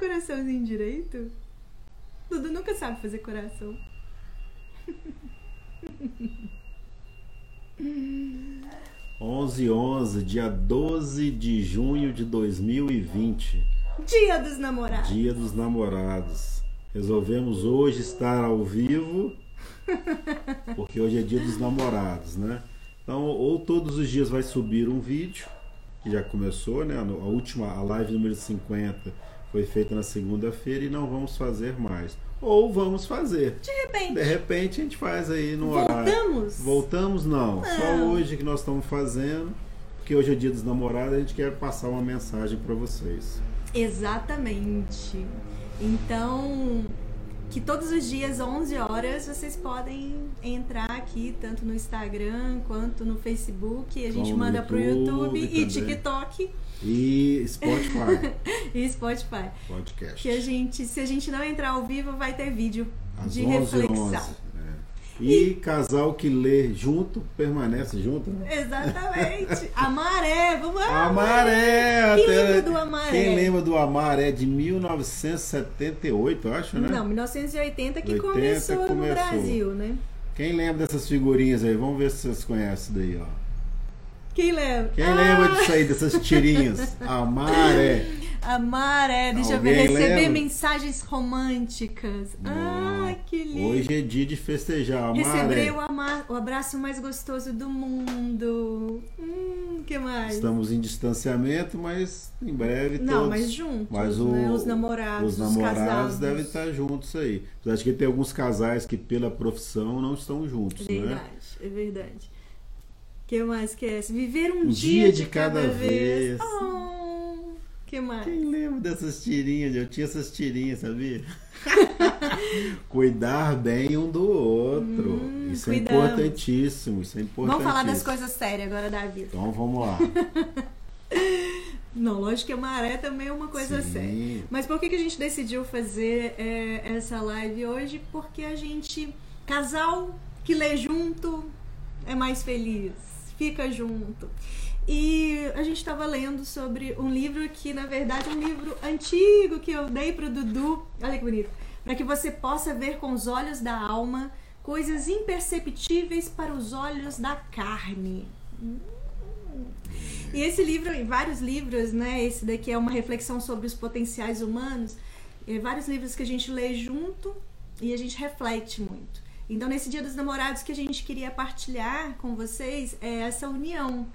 coraçãozinho direito? Dudu nunca sabe fazer coração. 11 11 dia 12 de junho de 2020. Dia dos namorados. Dia dos namorados. Resolvemos hoje estar ao vivo, porque hoje é dia dos namorados, né? Então, ou todos os dias vai subir um vídeo, que já começou, né? A última, a live número 50 foi feita na segunda-feira e não vamos fazer mais. Ou vamos fazer. De repente. De repente a gente faz aí no Voltamos? horário. Voltamos? Não. Não. Só hoje que nós estamos fazendo. Porque hoje é dia dos namorados, a gente quer passar uma mensagem para vocês. Exatamente. Então, que todos os dias, 11 horas, vocês podem entrar aqui, tanto no Instagram quanto no Facebook. A gente Como manda pro YouTube YouTube e. TikTok E Spotify, e Spotify. podcast. Que a gente, se a gente não entrar ao vivo, vai ter vídeo Às de 11 reflexão. 11, é. E casal que lê junto, permanece junto, né? Exatamente. A maré, vamos lá. Amaré! Quem até- lembra do Amaré? Quem lembra do Amaré de 1978, eu acho, né? Não, 1980 que 80 começou, no começou. Brasil, né? Quem lembra dessas figurinhas aí? Vamos ver se vocês conhecem daí, ó. Quem lembra? Quem Ah, lembra disso aí, dessas tirinhas? Amaré. A maré, deixa eu Alguém ver, receber lembra? mensagens românticas. Ai, que lindo. Hoje é dia de festejar. Amaré. Receber o, ama- o abraço mais gostoso do mundo. Hum, que mais? Estamos em distanciamento, mas em breve Não, todos. mas juntos, Mas o- né? Os namorados, Os namorados casados. devem estar juntos aí. De que tem alguns casais que, pela profissão, não estão juntos, né? Verdade, é verdade. Que mais que é? Viver um, Um dia, de cada, vez. vez. Oh, que mais? Quem lembra dessas tirinhas? Eu tinha essas tirinhas, sabia? Cuidar bem um do outro. Hum, isso é importantíssimo. Isso é importantíssimo. Vamos falar das coisas sérias agora da vida. Então vamos lá. Não, lógico que a maré também é uma coisa Sim. séria. Mas por que, que a gente decidiu fazer é, essa live hoje? Porque a gente, casal que lê junto é mais feliz, fica junto. E a gente estava lendo sobre um livro que, na verdade, é um livro antigo que eu dei pro Dudu. Olha que bonito. Para que você possa ver com os olhos da alma coisas imperceptíveis para os olhos da carne. E esse livro, e vários livros, né? Esse daqui é uma reflexão sobre os potenciais humanos. É, vários livros que a gente lê junto e a gente reflete muito. Então, nesse Dia dos Namorados, que a gente queria partilhar com vocês é essa união.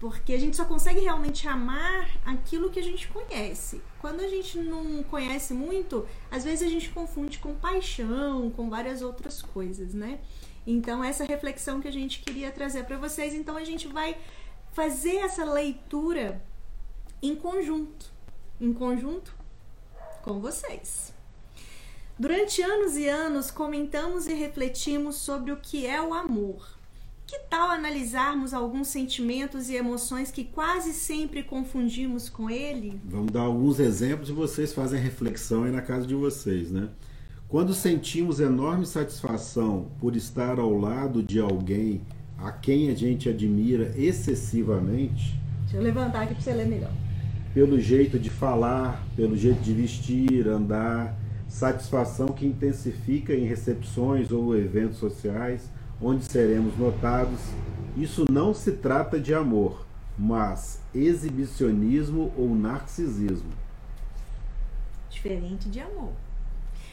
Porque a gente só consegue realmente amar aquilo que a gente conhece. Quando a gente não conhece muito, às vezes a gente confunde com paixão, com várias outras coisas, né? Então, essa reflexão que a gente queria trazer para vocês. Então, a gente vai fazer essa leitura em conjunto. Em conjunto com vocês. Durante anos e anos comentamos e refletimos sobre o que é o amor. Que tal analisarmos alguns sentimentos e emoções que quase sempre confundimos com ele? Vamos dar alguns exemplos e vocês fazem reflexão aí na casa de vocês, né? Quando sentimos enorme satisfação por estar ao lado de alguém a quem a gente admira excessivamente, Deixa eu levantar aqui para você ler melhor. pelo jeito de falar, pelo jeito de vestir, andar, satisfação que intensifica em recepções ou eventos sociais, onde seremos notados. Isso não se trata de amor, mas exibicionismo ou narcisismo. Diferente de amor.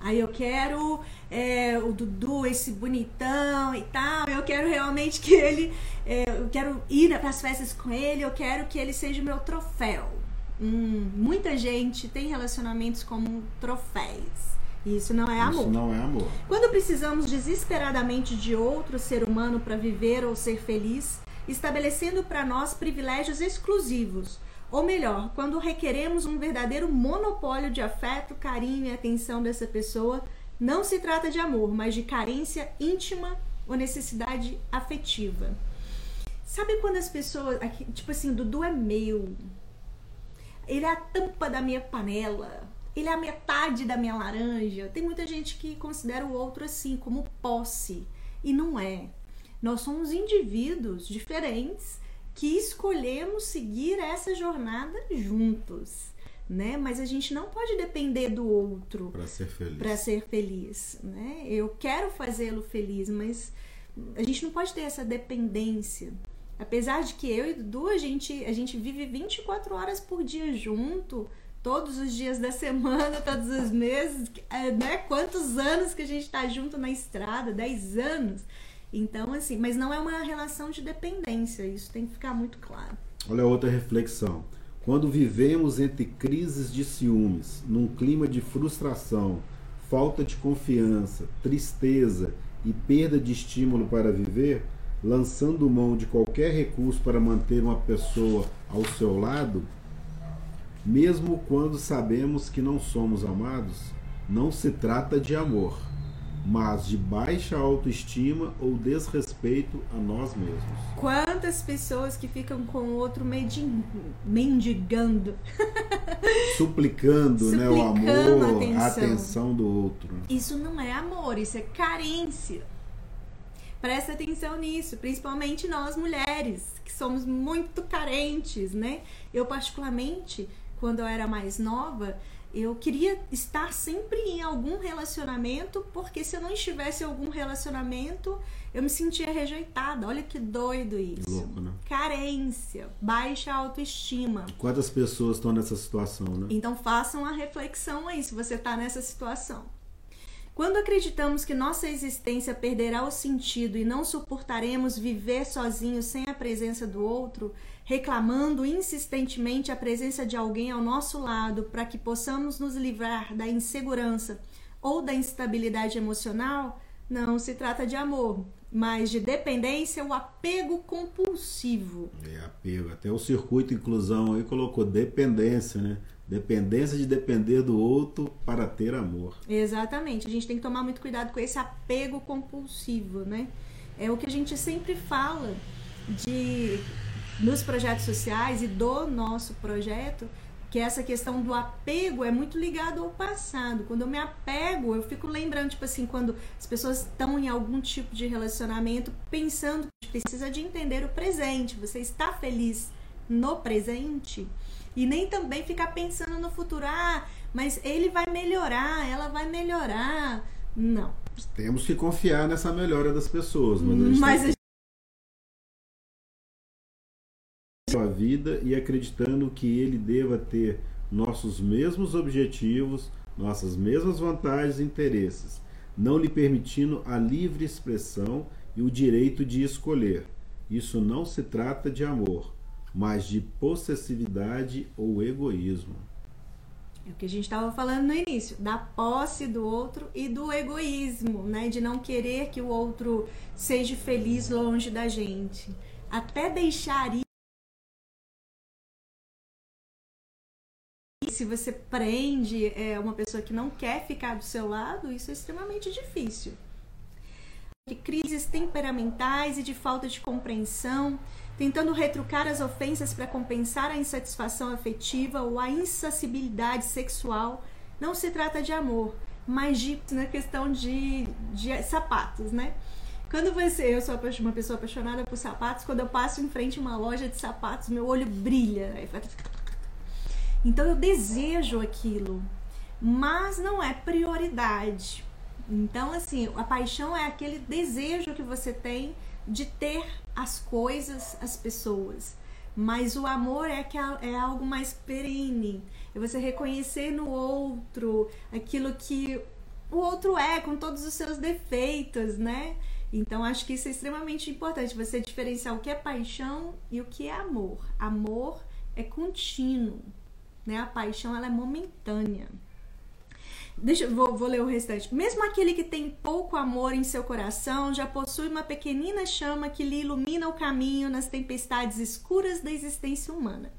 Aí eu quero é, o Dudu, esse bonitão e tal. Eu quero realmente que ele. é, eu quero ir para as festas com ele. Eu quero que ele seja o meu troféu. Hum, muita gente tem relacionamentos como troféus. Isso não é amor. Isso não é amor. Quando precisamos desesperadamente de outro ser humano para viver ou ser feliz, estabelecendo para nós privilégios exclusivos, ou melhor, quando requeremos um verdadeiro monopólio de afeto, carinho e atenção dessa pessoa, não se trata de amor, mas de carência íntima ou necessidade afetiva. Sabe quando as pessoas, tipo assim, Dudu é meu, ele é a tampa da minha panela, ele é a metade da minha laranja. Tem muita gente que considera o outro assim, como posse. E não é. Nós somos indivíduos diferentes que escolhemos seguir essa jornada juntos. né? Mas a gente não pode depender do outro para ser feliz. Para ser feliz, né? Eu quero fazê-lo feliz, mas a gente não pode ter essa dependência. Apesar de que eu e Dudu, a gente, a gente vive 24 horas por dia junto, todos os dias da semana, todos os meses, é, né? Quantos anos que a gente está junto na estrada? 10 anos. Então, assim, mas não é uma relação de dependência, isso tem que ficar muito claro. Olha outra reflexão. Quando vivemos entre crises de ciúmes, num clima de frustração, falta de confiança, tristeza e perda de estímulo para viver, lançando mão de qualquer recurso para manter uma pessoa ao seu lado, mesmo quando sabemos que não somos amados, não se trata de amor mas de baixa autoestima ou desrespeito a nós mesmos. Quantas pessoas que ficam com o outro mendigando, suplicando, Suplicando né, o amor, a atenção. a atenção do outro. Isso não é amor, isso é carência. Presta atenção nisso, principalmente nós mulheres, que somos muito carentes, né? Eu particularmente, quando eu era mais nova, eu queria estar sempre em algum relacionamento, porque se eu não estivesse em algum relacionamento, eu me sentia rejeitada. Olha que doido isso. Louco, né? Carência, baixa autoestima. Quantas pessoas estão nessa situação, né? Então façam a reflexão aí se você está nessa situação. Quando acreditamos que nossa existência perderá o sentido e não suportaremos viver sozinhos sem a presença do outro, reclamando insistentemente a presença de alguém ao nosso lado para que possamos nos livrar da insegurança ou da instabilidade emocional, não se trata de amor, mas de dependência ou apego compulsivo. É apego. Até o circuito inclusão aí colocou dependência, né? Dependência de depender do outro para ter amor. Exatamente. A gente tem que tomar muito cuidado com esse apego compulsivo, né? É o que a gente sempre fala de nos projetos sociais e do nosso projeto, que essa questão do apego é muito ligado ao passado. Quando eu me apego, eu fico lembrando, tipo assim, quando as pessoas estão em algum tipo de relacionamento, pensando que precisa de entender o presente. Você está feliz no presente e nem também ficar pensando no futuro. Ah, mas ele vai melhorar, ela vai melhorar. Não. Temos que confiar nessa melhora das pessoas, mas a gente mas tem sua vida e acreditando que ele deva ter nossos mesmos objetivos, nossas mesmas vantagens e interesses, não lhe permitindo a livre expressão e o direito de escolher. Isso não se trata de amor, mas de possessividade ou egoísmo. É o que a gente estava falando no início, da posse do outro e do egoísmo, né? De não querer que o outro seja feliz longe da gente. Até deixar ir se você prende é, uma pessoa que não quer ficar do seu lado, isso é extremamente difícil. De crises temperamentais e de falta de compreensão, tentando retrucar as ofensas para compensar a insatisfação afetiva ou a insacibilidade sexual, não se trata de amor, mas de na questão de, de sapatos, né? Quando você, eu sou uma pessoa apaixonada por sapatos, quando eu passo em frente a uma loja de sapatos, meu olho brilha. Então eu desejo aquilo, mas não é prioridade. Então, assim, a paixão é aquele desejo que você tem de ter as coisas, as pessoas. Mas o amor é, que é, é algo mais perene. É você reconhecer no outro aquilo que o outro é, com todos os seus defeitos, né? Então, acho que isso é extremamente importante, você diferenciar o que é paixão e o que é amor. Amor é contínuo, né? A paixão ela é momentânea. Deixa, vou, vou ler o restante. Mesmo aquele que tem pouco amor em seu coração já possui uma pequenina chama que lhe ilumina o caminho nas tempestades escuras da existência humana.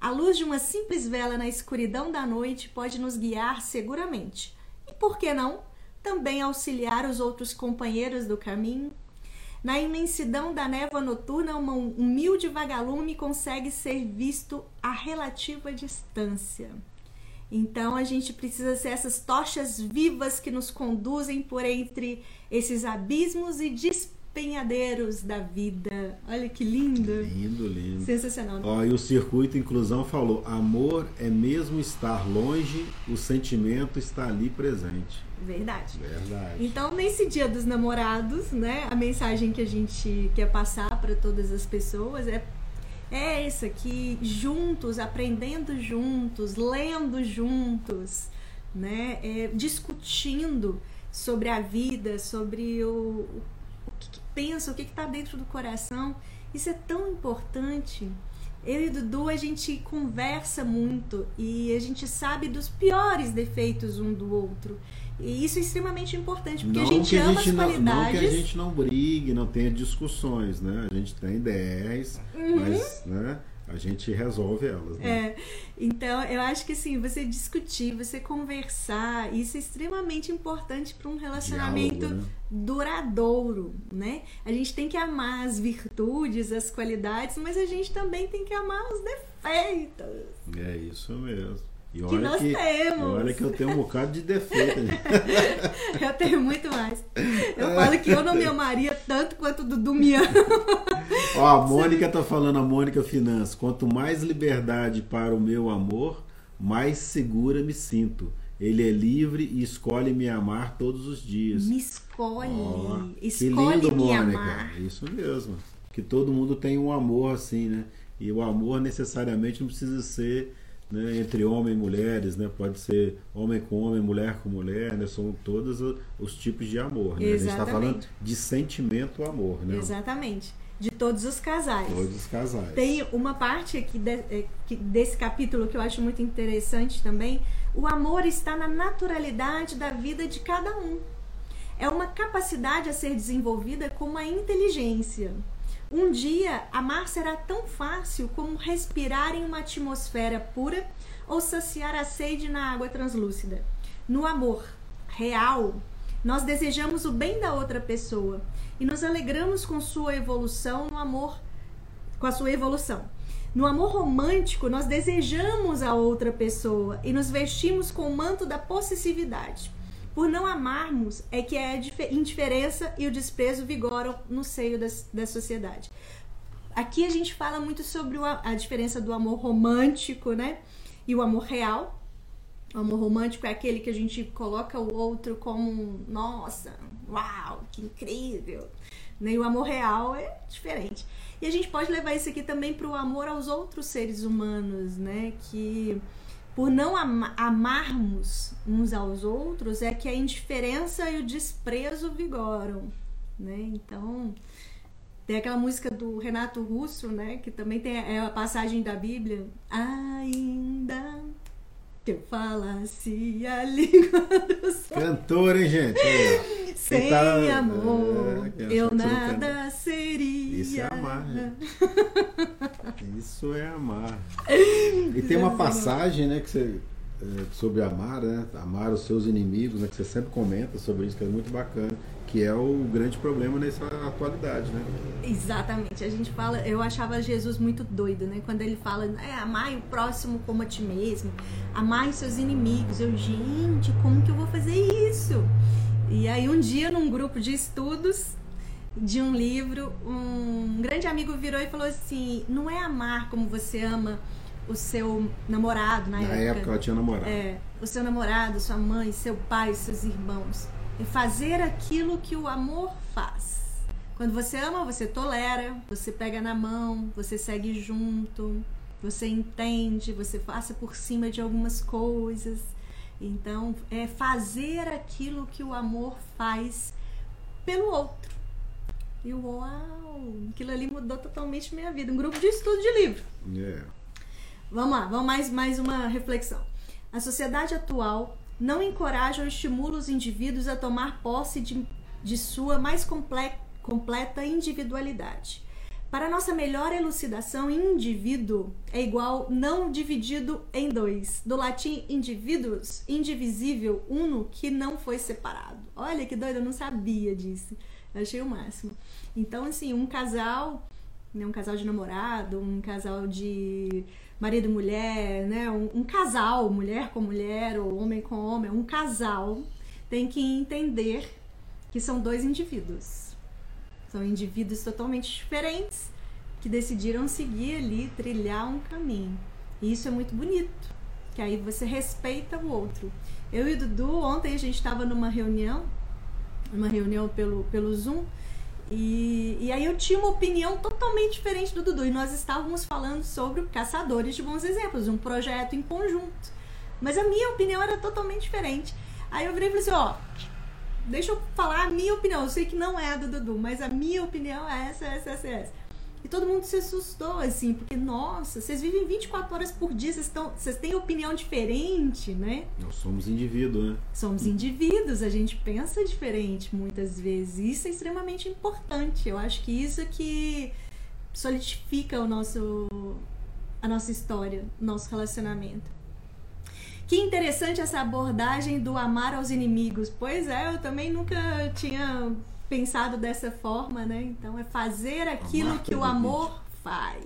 A luz de uma simples vela na escuridão da noite pode nos guiar seguramente. E por que não? Também auxiliar os outros companheiros do caminho, na imensidão da névoa noturna, um humilde vagalume consegue ser visto a relativa distância. Então a gente precisa ser essas tochas vivas que nos conduzem por entre esses abismos e despenhadeiros da vida. Olha que lindo. Lindo, lindo. Sensacional. Né? Ó, e o Circuito Inclusão falou: amor é mesmo estar longe, o sentimento está ali presente. Verdade. Verdade. Então, nesse dia dos namorados, né, a mensagem que a gente quer passar para todas as pessoas é é essa aqui, juntos, aprendendo juntos, lendo juntos, né, é, discutindo sobre a vida, sobre o, o que, que pensa, o que está dentro do coração. Isso é tão importante. Eu e o Dudu, a gente conversa muito e a gente sabe dos piores defeitos um do outro. E isso é extremamente importante, porque não a gente ama a gente as não, qualidades. Não que a gente não brigue, não tenha discussões, né? A gente tem ideias, Uhum. mas né, a gente resolve elas. Né? É, então eu acho que assim, você discutir, você conversar, isso é extremamente importante para um relacionamento Diálogo, né? duradouro, né? A gente tem que amar as virtudes, as qualidades, mas a gente também tem que amar os defeitos. É isso mesmo. E Que olha nós que, temos. olha que eu tenho um bocado de defeito. Eu tenho muito mais. Eu falo que eu não me amaria tanto quanto o Dudu me ama. Ó, a Mônica tá falando, a Mônica Finanças, quanto mais liberdade para o meu amor, mais segura me sinto. Ele é livre e escolhe me amar todos os dias. Me escolhe. Ó, que escolhe lindo, me Mônica. amar. Isso mesmo. Que todo mundo tem um amor assim, né? E o amor necessariamente não precisa ser né, entre homem e mulheres, né? Pode ser homem com homem, mulher com mulher, né? São todos os tipos de amor. Né? A gente está falando Exatamente. de sentimento amor, né? Exatamente. De todos os casais. Todos os casais. Tem uma parte aqui de- é, desse capítulo que eu acho muito interessante também. O amor está na naturalidade da vida de cada um. É uma capacidade a ser desenvolvida como a inteligência. Um dia, amar será tão fácil como respirar em uma atmosfera pura ou saciar a sede na água translúcida. No amor real, nós desejamos o bem da outra pessoa e nos alegramos com sua evolução no amor com a sua evolução. No amor romântico, nós desejamos a outra pessoa e nos vestimos com o manto da possessividade. Por não amarmos, é que a dif- indiferença e o desprezo vigoram no seio das- da sociedade. Aqui a gente fala muito sobre a, a diferença do amor romântico, né? E o amor real. O amor romântico é aquele que a gente coloca o outro como, nossa, uau, que incrível. Né? E o amor real é diferente. E a gente pode levar isso aqui também para o amor aos outros seres humanos, né? Que por não ama- amarmos uns aos outros é que a indiferença e o desprezo vigoram, né? Então, tem aquela música do Renato Russo, né? Que também tem é a passagem da Bíblia. Ainda que eu falasse a língua do sol. Cantor, hein, gente? Ó. Sem tá- amor, é, eu nada seria. Isso é amar, né? Isso é amar. E tem uma passagem, né, que você é, sobre amar, né? Amar os seus inimigos, né? Que você sempre comenta sobre isso, que é muito bacana, que é o grande problema nessa atualidade, né? Exatamente. A gente fala, eu achava Jesus muito doido, né? Quando ele fala, é, amai o próximo como a ti mesmo, amai os seus inimigos. Eu, gente, como que eu vou fazer isso? E aí um dia, num grupo de estudos de um livro, um grande amigo virou e falou assim: não é amar como você ama o seu namorado na, Na época ela tinha namorado. É, o seu namorado, sua mãe, seu pai, seus irmãos. É fazer aquilo que o amor faz. Quando você ama, você tolera, você pega na mão, você segue junto, você entende, você passa por cima de algumas coisas. Então, é fazer aquilo que o amor faz pelo outro. E uau, aquilo ali mudou totalmente minha vida. Um grupo de estudo de livro. É. Vamos lá, vamos mais, mais uma reflexão. A sociedade atual não encoraja ou estimula os indivíduos a tomar posse de, de sua mais comple- completa individualidade. Para nossa melhor elucidação, indivíduo é igual não dividido em dois. Do latim indivíduos, indivisível, uno que não foi separado. Olha que doido, eu não sabia disso. Eu achei o máximo. Então, assim, um casal, né, um casal de namorado, um casal de marido e mulher, né? Um, um casal, mulher com mulher ou homem com homem, um casal tem que entender que são dois indivíduos. São indivíduos totalmente diferentes que decidiram seguir ali, trilhar um caminho. E isso é muito bonito, que aí você respeita o outro. Eu e o Dudu, ontem a gente estava numa reunião, uma reunião pelo, pelo Zoom, e, e aí eu tinha uma opinião totalmente diferente do Dudu. E nós estávamos falando sobre Caçadores de Bons Exemplos, um projeto em conjunto. Mas a minha opinião era totalmente diferente. Aí eu virei e falei assim, ó, deixa eu falar a minha opinião. Eu sei que não é a do Dudu, mas a minha opinião é essa, essa, essa, essa. E todo mundo se assustou, assim, porque, nossa, vocês vivem 24 horas por dia, vocês, estão, vocês têm opinião diferente, né? Nós somos indivíduos, né? Somos indivíduos, a gente pensa diferente muitas vezes. Isso é extremamente importante. Eu acho que isso é que solidifica o nosso, a nossa história, nosso relacionamento. Que interessante essa abordagem do amar aos inimigos. Pois é, eu também nunca tinha pensado dessa forma, né? Então é fazer aquilo que o amor faz.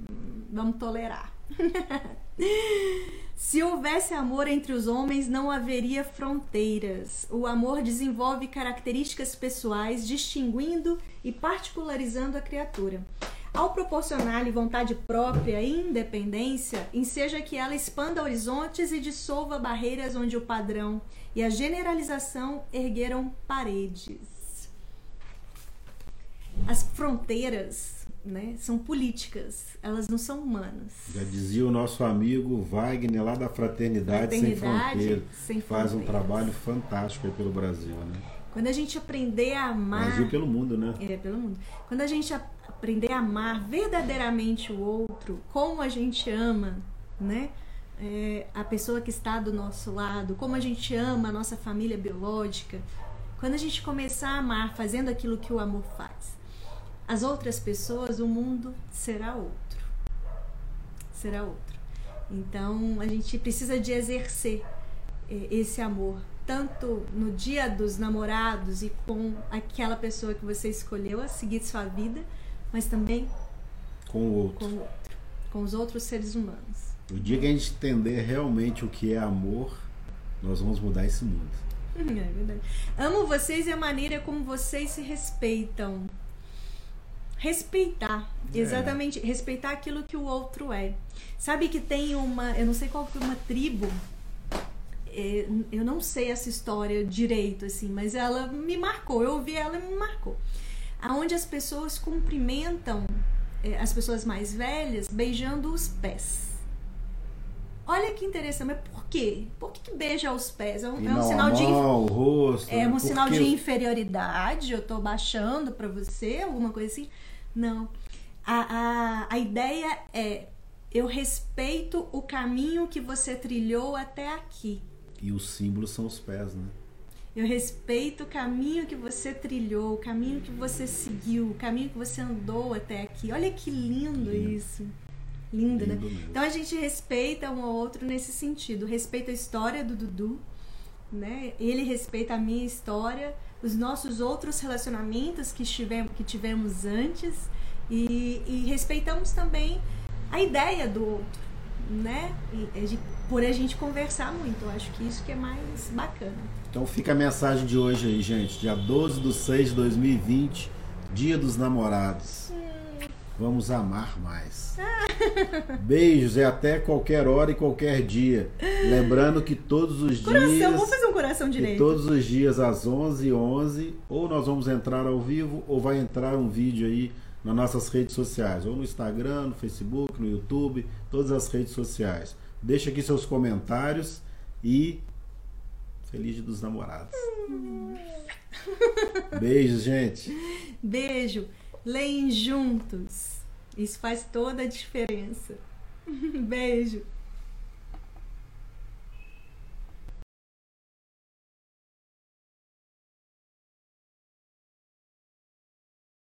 Hum, vamos tolerar. Se houvesse amor entre os homens, não haveria fronteiras. O amor desenvolve características pessoais, distinguindo e particularizando a criatura. Ao proporcionar-lhe vontade própria e independência, enseja que ela expanda horizontes e dissolva barreiras onde o padrão e a generalização ergueram paredes as fronteiras né, são políticas, elas não são humanas. Já dizia o nosso amigo Wagner, lá da Fraternidade, Fraternidade Sem Fronteira, sem faz um trabalho fantástico aí pelo Brasil. Né? Quando a gente aprender a amar. Brasil pelo mundo, né? É, pelo mundo. Quando a gente aprender a amar verdadeiramente o outro, como a gente ama, né? É, a pessoa que está do nosso lado, como a gente ama a nossa família biológica, quando a gente começar a amar fazendo aquilo que o amor faz, as outras pessoas, o mundo será outro. Será outro. Então a gente precisa de exercer eh, esse amor, tanto no dia dos namorados e com aquela pessoa que você escolheu a seguir sua vida, mas também com o outro. Com, o outro, com os outros seres humanos. O dia que a gente entender realmente o que é amor, nós vamos mudar esse mundo. É verdade. Amo vocês e a maneira como vocês se respeitam respeitar. É. Exatamente, respeitar aquilo que o outro é. Sabe que tem uma, eu não sei qual foi uma tribo, é, eu não sei essa história direito, assim, mas ela me marcou. Eu ouvi ela e me marcou. Aonde as pessoas cumprimentam é, as pessoas mais velhas beijando os pés. Olha que interessante, mas por quê? Por que, que beija os pés? É um, é um sinal de. Mão, rosto, é um sinal de inferioridade. Eu tô baixando para você, alguma coisa assim. Não. A, a, a ideia é: eu respeito o caminho que você trilhou até aqui. E os símbolos são os pés, né? Eu respeito o caminho que você trilhou, o caminho que você seguiu, o caminho que você andou até aqui. Olha que lindo, lindo. isso. Lindo, né? lindo né? Mesmo. Então a gente respeita um ao outro nesse sentido. Respeita a história do Dudu, né? Ele respeita a minha história os nossos outros relacionamentos que tivemos, que tivemos antes e, e respeitamos também a ideia do outro, né? E, por a gente conversar muito. Eu acho que isso que é mais bacana. Então fica a mensagem de hoje aí, gente. Dia 12 de 6 de 2020, Dia dos Namorados. Hum. Vamos amar mais. Beijos e até qualquer hora e qualquer dia. Lembrando que todos os coração, dias. Vamos fazer um coração direito. Todos os dias às 11h11, 11, ou nós vamos entrar ao vivo, ou vai entrar um vídeo aí nas nossas redes sociais, ou no Instagram, no Facebook, no YouTube, todas as redes sociais. Deixa aqui seus comentários e. Feliz dia dos namorados. Beijo, gente. Beijo. Leem juntos. Isso faz toda a diferença. Beijo.